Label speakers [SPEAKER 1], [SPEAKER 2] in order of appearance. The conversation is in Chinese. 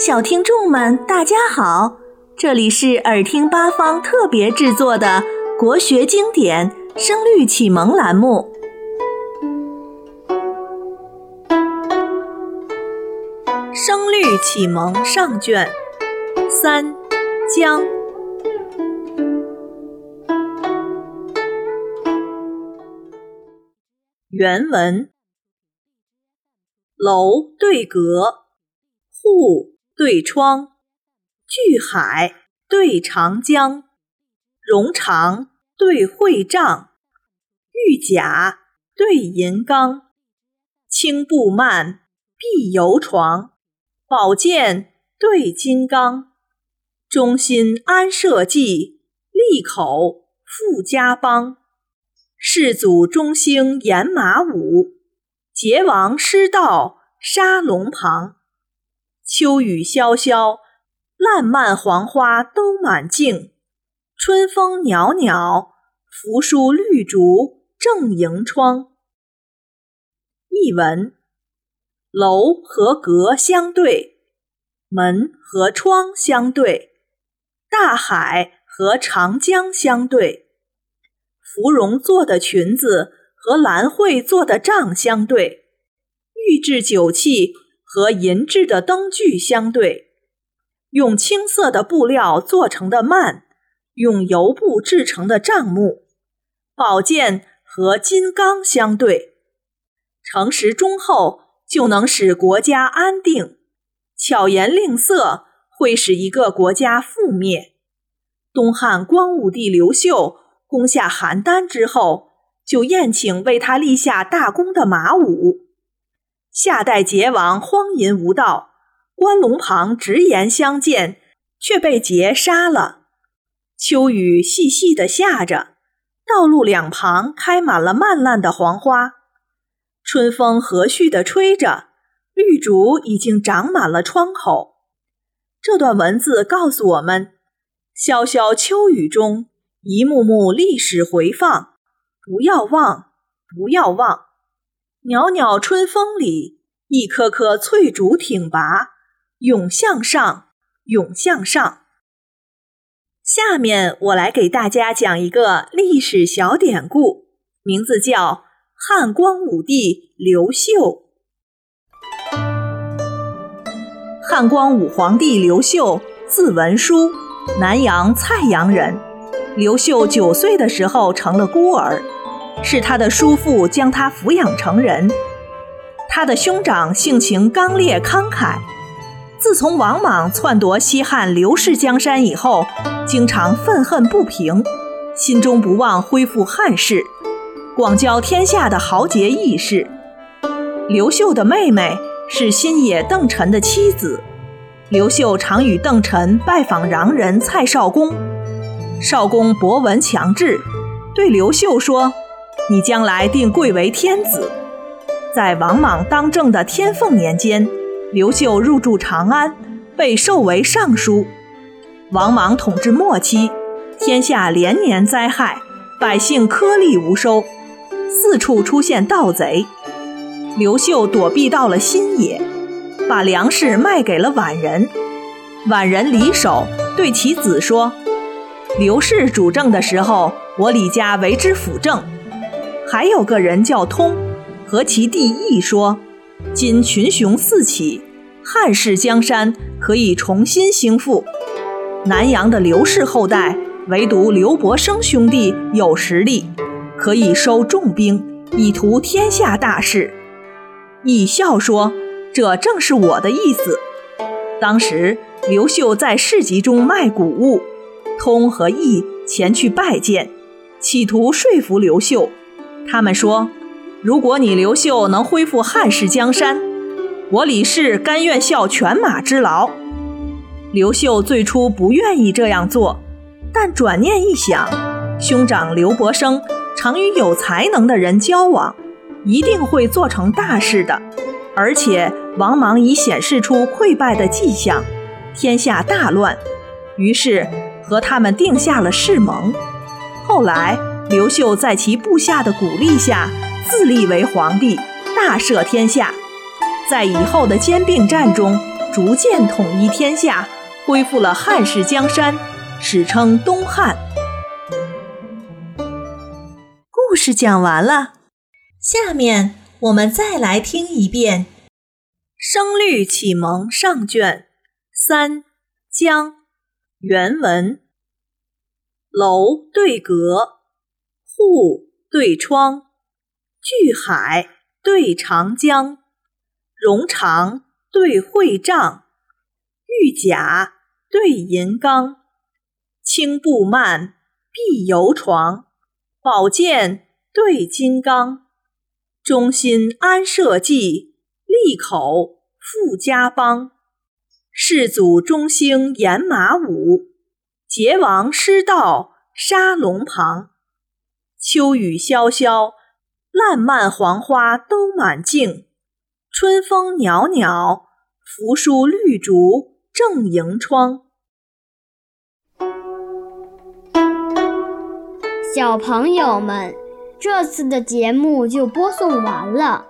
[SPEAKER 1] 小听众们，大家好！这里是耳听八方特别制作的国学经典《声律启蒙》栏目，《声律启蒙》上卷三江原文：楼对阁，户。对窗，巨海对长江，荣长对会帐，玉甲对银刚，轻步慢碧游床，宝剑对金刚，中心安社稷，利口富家邦，世祖中兴演马武，桀王失道杀龙庞。秋雨潇潇，烂漫黄花都满径；春风袅袅，扶疏绿竹正迎窗。译文：楼和阁相对，门和窗相对，大海和长江相对，芙蓉做的裙子和兰蕙做的帐相对，玉制酒器。和银制的灯具相对，用青色的布料做成的幔，用油布制成的帐幕，宝剑和金刚相对，诚实忠厚就能使国家安定，巧言令色会使一个国家覆灭。东汉光武帝刘秀攻下邯郸之后，就宴请为他立下大功的马武。夏代桀王荒淫无道，关龙旁直言相见，却被桀杀了。秋雨细细的下着，道路两旁开满了漫烂的黄花。春风和煦的吹着，绿竹已经长满了窗口。这段文字告诉我们：潇潇秋雨中，一幕幕历史回放，不要忘，不要忘。袅袅春风里，一棵棵翠竹挺拔，永向上，永向上。下面我来给大家讲一个历史小典故，名字叫汉光武帝刘秀。汉光武皇帝刘秀，字文叔，南阳蔡阳人。刘秀九岁的时候成了孤儿。是他的叔父将他抚养成人。他的兄长性情刚烈慷慨，自从王莽篡夺西汉刘氏江山以后，经常愤恨不平，心中不忘恢复汉室，广交天下的豪杰义士。刘秀的妹妹是新野邓晨的妻子，刘秀常与邓晨拜访洋人蔡少公。少公博闻强志，对刘秀说。你将来定贵为天子。在王莽当政的天凤年间，刘秀入住长安，被授为尚书。王莽统治末期，天下连年灾害，百姓颗粒无收，四处出现盗贼。刘秀躲避到了新野，把粮食卖给了宛人。宛人李守对其子说：“刘氏主政的时候，我李家为之辅政。”还有个人叫通，和其弟义说：“今群雄四起，汉室江山可以重新兴复。南阳的刘氏后代，唯独刘伯升兄弟有实力，可以收重兵，以图天下大事。”义笑说：“这正是我的意思。”当时刘秀在市集中卖谷物，通和义前去拜见，企图说服刘秀。他们说：“如果你刘秀能恢复汉室江山，我李氏甘愿效犬马之劳。”刘秀最初不愿意这样做，但转念一想，兄长刘伯升常与有才能的人交往，一定会做成大事的。而且王莽已显示出溃败的迹象，天下大乱，于是和他们定下了誓盟。后来。刘秀在其部下的鼓励下，自立为皇帝，大赦天下。在以后的兼并战中，逐渐统一天下，恢复了汉室江山，史称东汉。故事讲完了，下面我们再来听一遍《声律启蒙上卷三江》原文：楼对阁，户对窗，巨海对长江，荣长对会帐，玉甲对银缸，青布幔，碧游床。宝剑对金刚，中心安社稷，利口富家邦。世祖中兴演马舞，桀王失道杀龙旁。秋雨潇潇，烂漫黄花都满径；春风袅袅，扶疏绿竹正迎窗。
[SPEAKER 2] 小朋友们，这次的节目就播送完了。